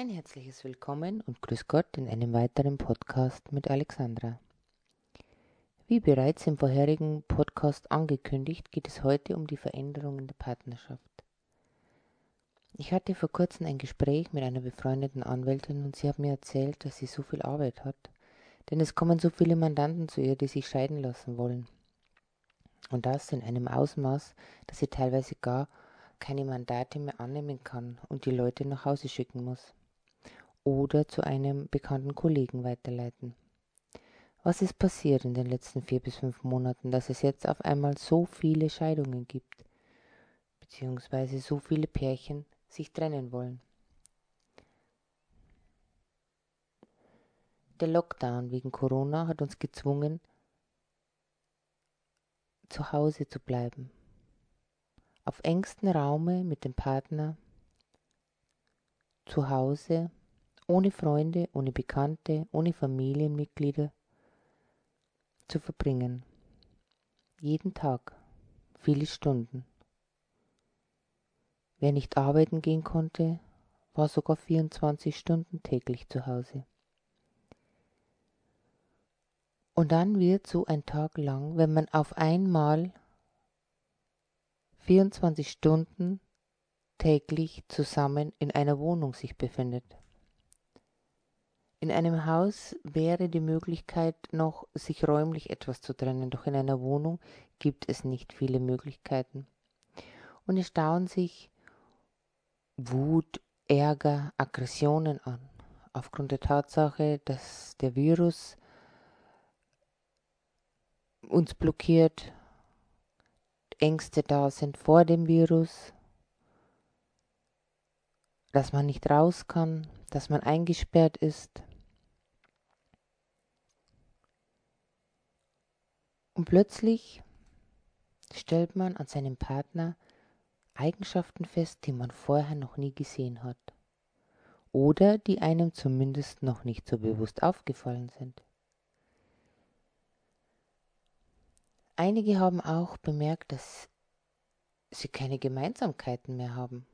Ein herzliches Willkommen und Grüß Gott in einem weiteren Podcast mit Alexandra. Wie bereits im vorherigen Podcast angekündigt, geht es heute um die Veränderung in der Partnerschaft. Ich hatte vor kurzem ein Gespräch mit einer befreundeten Anwältin und sie hat mir erzählt, dass sie so viel Arbeit hat, denn es kommen so viele Mandanten zu ihr, die sich scheiden lassen wollen. Und das in einem Ausmaß, dass sie teilweise gar keine Mandate mehr annehmen kann und die Leute nach Hause schicken muss oder zu einem bekannten Kollegen weiterleiten. Was ist passiert in den letzten vier bis fünf Monaten, dass es jetzt auf einmal so viele Scheidungen gibt, beziehungsweise so viele Pärchen sich trennen wollen? Der Lockdown wegen Corona hat uns gezwungen, zu Hause zu bleiben, auf engstem Raume mit dem Partner, zu Hause ohne Freunde, ohne Bekannte, ohne Familienmitglieder zu verbringen. Jeden Tag, viele Stunden. Wer nicht arbeiten gehen konnte, war sogar 24 Stunden täglich zu Hause. Und dann wird so ein Tag lang, wenn man auf einmal 24 Stunden täglich zusammen in einer Wohnung sich befindet. In einem Haus wäre die Möglichkeit noch, sich räumlich etwas zu trennen, doch in einer Wohnung gibt es nicht viele Möglichkeiten. Und es stauen sich Wut, Ärger, Aggressionen an, aufgrund der Tatsache, dass der Virus uns blockiert, Ängste da sind vor dem Virus, dass man nicht raus kann, dass man eingesperrt ist. Und plötzlich stellt man an seinem Partner Eigenschaften fest, die man vorher noch nie gesehen hat. Oder die einem zumindest noch nicht so bewusst aufgefallen sind. Einige haben auch bemerkt, dass sie keine Gemeinsamkeiten mehr haben.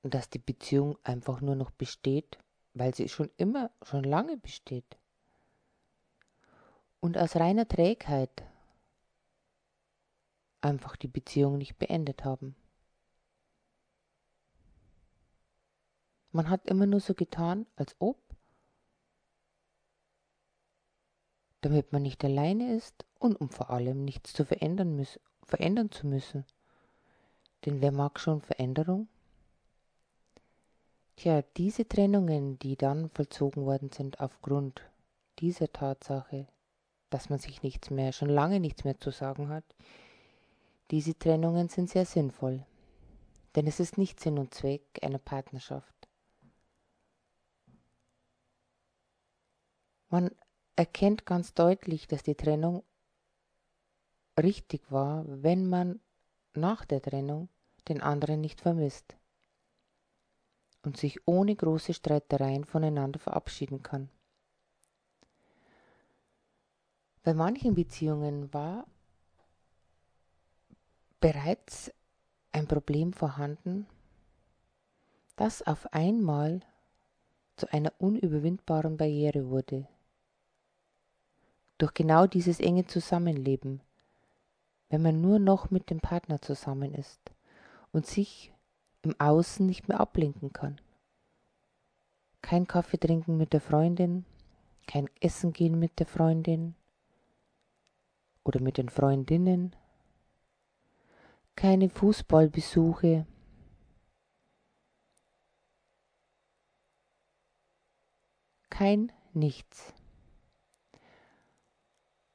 Und dass die Beziehung einfach nur noch besteht, weil sie schon immer, schon lange besteht und aus reiner Trägheit einfach die Beziehung nicht beendet haben. Man hat immer nur so getan, als ob, damit man nicht alleine ist und um vor allem nichts zu verändern, müssen, verändern zu müssen. Denn wer mag schon Veränderung? Tja, diese Trennungen, die dann vollzogen worden sind aufgrund dieser Tatsache, dass man sich nichts mehr, schon lange nichts mehr zu sagen hat. Diese Trennungen sind sehr sinnvoll, denn es ist nicht Sinn und Zweck einer Partnerschaft. Man erkennt ganz deutlich, dass die Trennung richtig war, wenn man nach der Trennung den anderen nicht vermisst und sich ohne große Streitereien voneinander verabschieden kann. Bei manchen Beziehungen war bereits ein Problem vorhanden, das auf einmal zu einer unüberwindbaren Barriere wurde. Durch genau dieses enge Zusammenleben, wenn man nur noch mit dem Partner zusammen ist und sich im Außen nicht mehr ablenken kann. Kein Kaffee trinken mit der Freundin, kein Essen gehen mit der Freundin, oder mit den Freundinnen, keine Fußballbesuche, kein Nichts.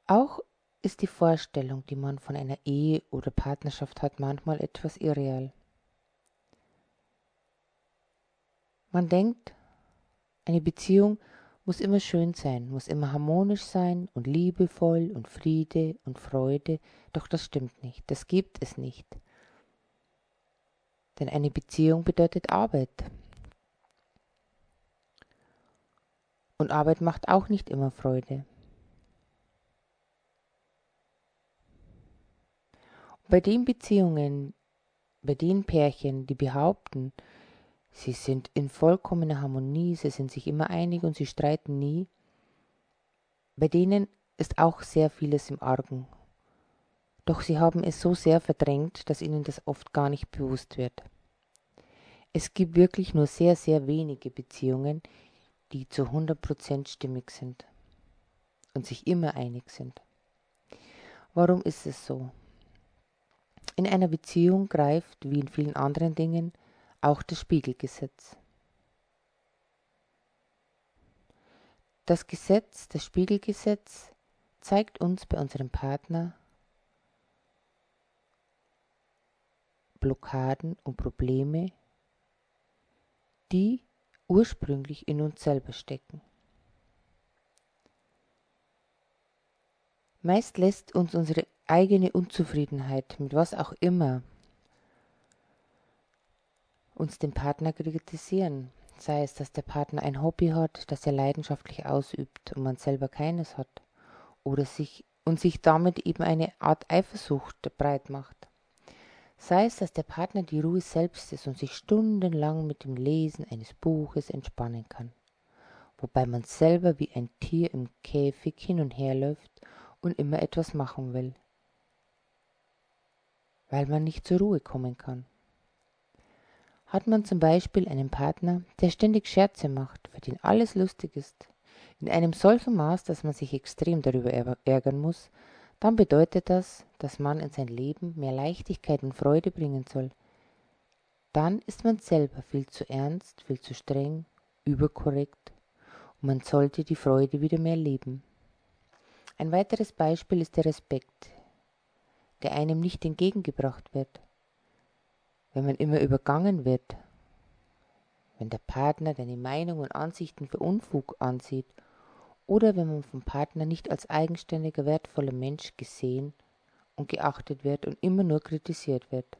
Auch ist die Vorstellung, die man von einer Ehe oder Partnerschaft hat, manchmal etwas irreal. Man denkt, eine Beziehung muss immer schön sein, muss immer harmonisch sein und liebevoll und Friede und Freude, doch das stimmt nicht, das gibt es nicht. Denn eine Beziehung bedeutet Arbeit. Und Arbeit macht auch nicht immer Freude. bei den Beziehungen, bei den Pärchen, die behaupten, Sie sind in vollkommener Harmonie, sie sind sich immer einig und sie streiten nie. Bei denen ist auch sehr vieles im Argen. Doch sie haben es so sehr verdrängt, dass ihnen das oft gar nicht bewusst wird. Es gibt wirklich nur sehr, sehr wenige Beziehungen, die zu 100% stimmig sind und sich immer einig sind. Warum ist es so? In einer Beziehung greift, wie in vielen anderen Dingen, auch das Spiegelgesetz. Das Gesetz, das Spiegelgesetz, zeigt uns bei unserem Partner Blockaden und Probleme, die ursprünglich in uns selber stecken. Meist lässt uns unsere eigene Unzufriedenheit mit was auch immer uns den Partner kritisieren, sei es, dass der Partner ein Hobby hat, das er leidenschaftlich ausübt und man selber keines hat, oder sich und sich damit eben eine Art Eifersucht breit macht. Sei es, dass der Partner die Ruhe selbst ist und sich stundenlang mit dem Lesen eines Buches entspannen kann, wobei man selber wie ein Tier im Käfig hin und her läuft und immer etwas machen will, weil man nicht zur Ruhe kommen kann. Hat man zum Beispiel einen Partner, der ständig Scherze macht, für den alles lustig ist, in einem solchen Maß, dass man sich extrem darüber ärgern muss, dann bedeutet das, dass man in sein Leben mehr Leichtigkeit und Freude bringen soll. Dann ist man selber viel zu ernst, viel zu streng, überkorrekt und man sollte die Freude wieder mehr leben. Ein weiteres Beispiel ist der Respekt, der einem nicht entgegengebracht wird wenn man immer übergangen wird, wenn der Partner deine Meinung und Ansichten für Unfug ansieht oder wenn man vom Partner nicht als eigenständiger, wertvoller Mensch gesehen und geachtet wird und immer nur kritisiert wird,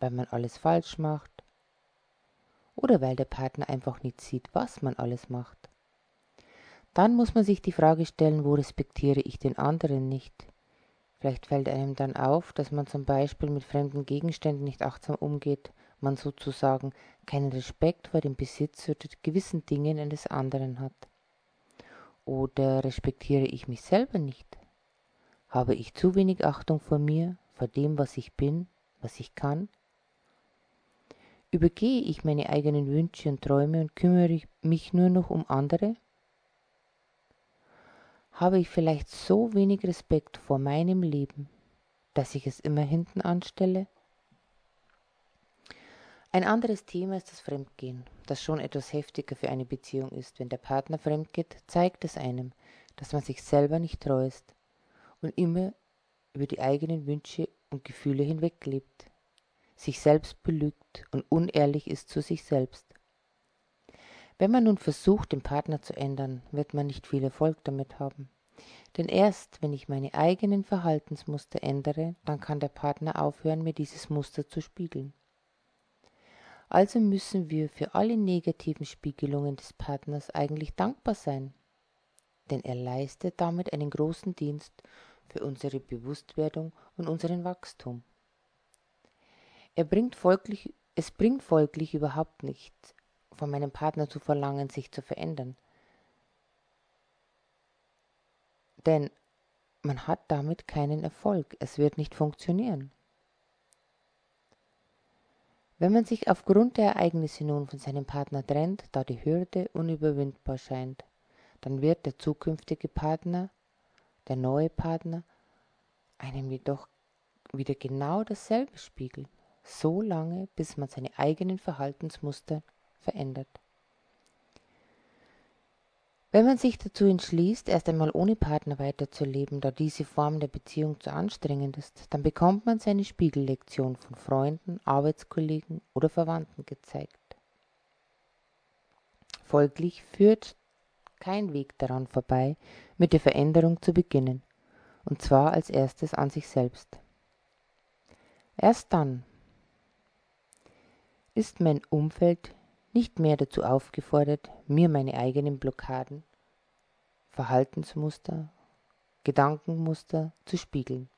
weil man alles falsch macht oder weil der Partner einfach nicht sieht, was man alles macht. Dann muss man sich die Frage stellen, wo respektiere ich den anderen nicht? Vielleicht fällt einem dann auf, dass man zum Beispiel mit fremden Gegenständen nicht achtsam umgeht, man sozusagen keinen Respekt vor dem Besitz oder gewissen Dingen eines anderen hat. Oder respektiere ich mich selber nicht? Habe ich zu wenig Achtung vor mir, vor dem, was ich bin, was ich kann? Übergehe ich meine eigenen Wünsche und Träume und kümmere mich nur noch um andere? Habe ich vielleicht so wenig Respekt vor meinem Leben, dass ich es immer hinten anstelle? Ein anderes Thema ist das Fremdgehen, das schon etwas heftiger für eine Beziehung ist. Wenn der Partner fremdgeht, zeigt es einem, dass man sich selber nicht treu ist und immer über die eigenen Wünsche und Gefühle hinweglebt, sich selbst belügt und unehrlich ist zu sich selbst. Wenn man nun versucht, den Partner zu ändern, wird man nicht viel Erfolg damit haben. Denn erst wenn ich meine eigenen Verhaltensmuster ändere, dann kann der Partner aufhören, mir dieses Muster zu spiegeln. Also müssen wir für alle negativen Spiegelungen des Partners eigentlich dankbar sein, denn er leistet damit einen großen Dienst für unsere Bewusstwerdung und unseren Wachstum. Er bringt folglich, es bringt folglich überhaupt nichts, von meinem Partner zu verlangen, sich zu verändern. Denn man hat damit keinen Erfolg. Es wird nicht funktionieren. Wenn man sich aufgrund der Ereignisse nun von seinem Partner trennt, da die Hürde unüberwindbar scheint, dann wird der zukünftige Partner, der neue Partner, einem jedoch wieder genau dasselbe spiegeln, so lange, bis man seine eigenen Verhaltensmuster verändert. Wenn man sich dazu entschließt, erst einmal ohne Partner weiterzuleben, da diese Form der Beziehung zu anstrengend ist, dann bekommt man seine Spiegellektion von Freunden, Arbeitskollegen oder Verwandten gezeigt. Folglich führt kein Weg daran vorbei, mit der Veränderung zu beginnen, und zwar als erstes an sich selbst. Erst dann ist mein Umfeld nicht mehr dazu aufgefordert, mir meine eigenen Blockaden, Verhaltensmuster, Gedankenmuster zu spiegeln.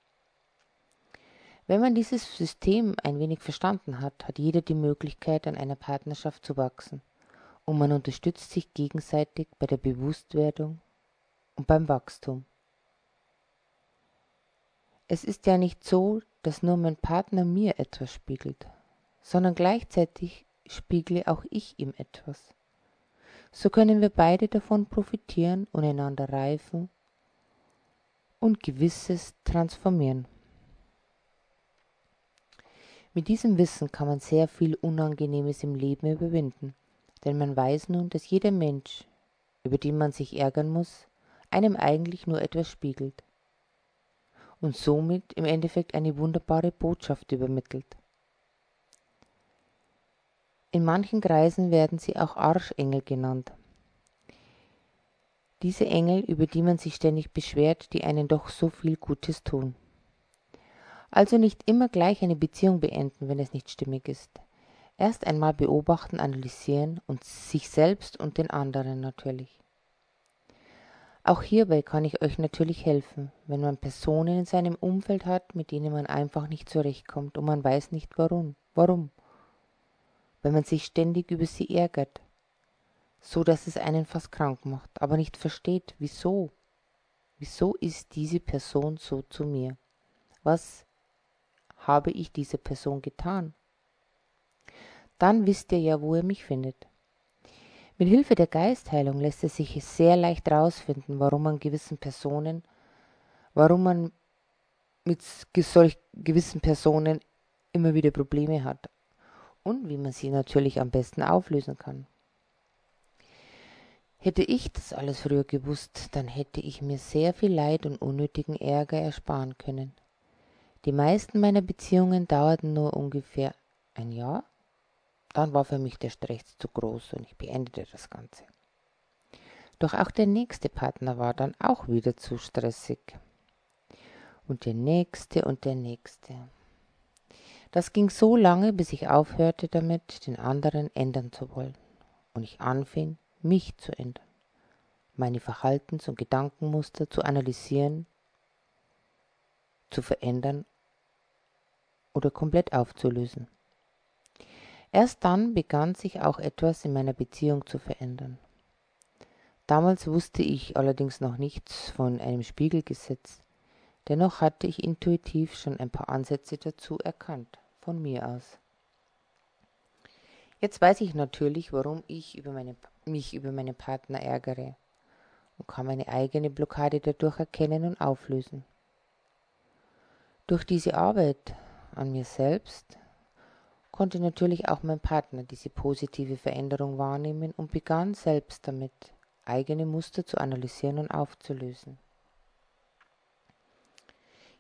Wenn man dieses System ein wenig verstanden hat, hat jeder die Möglichkeit, an einer Partnerschaft zu wachsen. Und man unterstützt sich gegenseitig bei der Bewusstwerdung und beim Wachstum. Es ist ja nicht so, dass nur mein Partner mir etwas spiegelt, sondern gleichzeitig spiegle auch ich ihm etwas. So können wir beide davon profitieren und einander reifen und Gewisses transformieren. Mit diesem Wissen kann man sehr viel Unangenehmes im Leben überwinden, denn man weiß nun, dass jeder Mensch, über den man sich ärgern muss, einem eigentlich nur etwas spiegelt und somit im Endeffekt eine wunderbare Botschaft übermittelt. In manchen Kreisen werden sie auch Arschengel genannt. Diese Engel, über die man sich ständig beschwert, die einen doch so viel Gutes tun. Also nicht immer gleich eine Beziehung beenden, wenn es nicht stimmig ist. Erst einmal beobachten, analysieren und sich selbst und den anderen natürlich. Auch hierbei kann ich euch natürlich helfen, wenn man Personen in seinem Umfeld hat, mit denen man einfach nicht zurechtkommt und man weiß nicht warum. Warum? Wenn man sich ständig über sie ärgert, so dass es einen fast krank macht, aber nicht versteht, wieso. Wieso ist diese Person so zu mir? Was habe ich dieser Person getan? Dann wisst ihr ja, wo ihr mich findet. Mit Hilfe der Geistheilung lässt es sich sehr leicht herausfinden, warum man gewissen Personen, warum man mit solch gewissen Personen immer wieder Probleme hat und wie man sie natürlich am besten auflösen kann. Hätte ich das alles früher gewusst, dann hätte ich mir sehr viel Leid und unnötigen Ärger ersparen können. Die meisten meiner Beziehungen dauerten nur ungefähr ein Jahr. Dann war für mich der Stress zu groß und ich beendete das Ganze. Doch auch der nächste Partner war dann auch wieder zu stressig. Und der nächste und der nächste. Das ging so lange, bis ich aufhörte damit, den anderen ändern zu wollen. Und ich anfing, mich zu ändern, meine Verhaltens- und Gedankenmuster zu analysieren, zu verändern oder komplett aufzulösen. Erst dann begann sich auch etwas in meiner Beziehung zu verändern. Damals wusste ich allerdings noch nichts von einem Spiegelgesetz, dennoch hatte ich intuitiv schon ein paar Ansätze dazu erkannt, von mir aus. Jetzt weiß ich natürlich, warum ich über meine, mich über meine Partner ärgere und kann meine eigene Blockade dadurch erkennen und auflösen. Durch diese Arbeit an mir selbst, konnte natürlich auch mein Partner diese positive Veränderung wahrnehmen und begann selbst damit, eigene Muster zu analysieren und aufzulösen.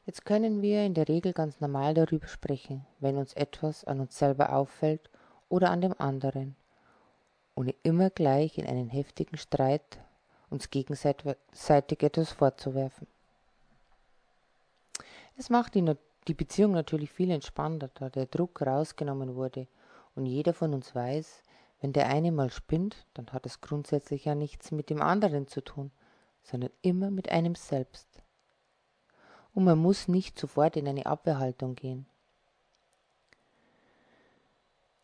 Jetzt können wir in der Regel ganz normal darüber sprechen, wenn uns etwas an uns selber auffällt oder an dem anderen, ohne immer gleich in einen heftigen Streit uns gegenseitig etwas vorzuwerfen. Es macht die Beziehung natürlich viel entspannter, da der Druck rausgenommen wurde und jeder von uns weiß, wenn der eine mal spinnt, dann hat es grundsätzlich ja nichts mit dem anderen zu tun, sondern immer mit einem selbst. Und man muss nicht sofort in eine Abwehrhaltung gehen.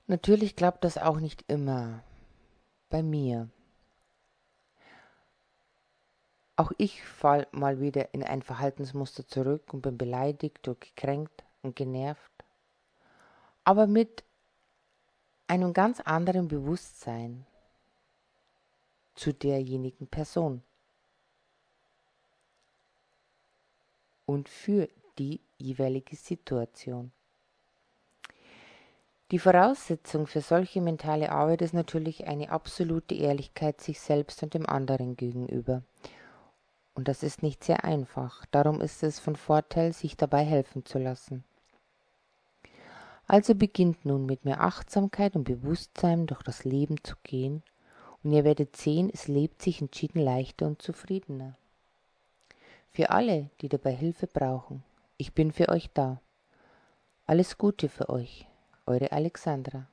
Natürlich klappt das auch nicht immer. Bei mir. Auch ich fall mal wieder in ein Verhaltensmuster zurück und bin beleidigt oder gekränkt und genervt. Aber mit einem ganz anderen Bewusstsein zu derjenigen Person und für die jeweilige Situation. Die Voraussetzung für solche mentale Arbeit ist natürlich eine absolute Ehrlichkeit sich selbst und dem anderen gegenüber und das ist nicht sehr einfach. Darum ist es von Vorteil, sich dabei helfen zu lassen. Also beginnt nun mit mehr Achtsamkeit und Bewusstsein durch das Leben zu gehen, und ihr werdet sehen, es lebt sich entschieden leichter und zufriedener. Für alle, die dabei Hilfe brauchen, ich bin für euch da. Alles Gute für euch, eure Alexandra.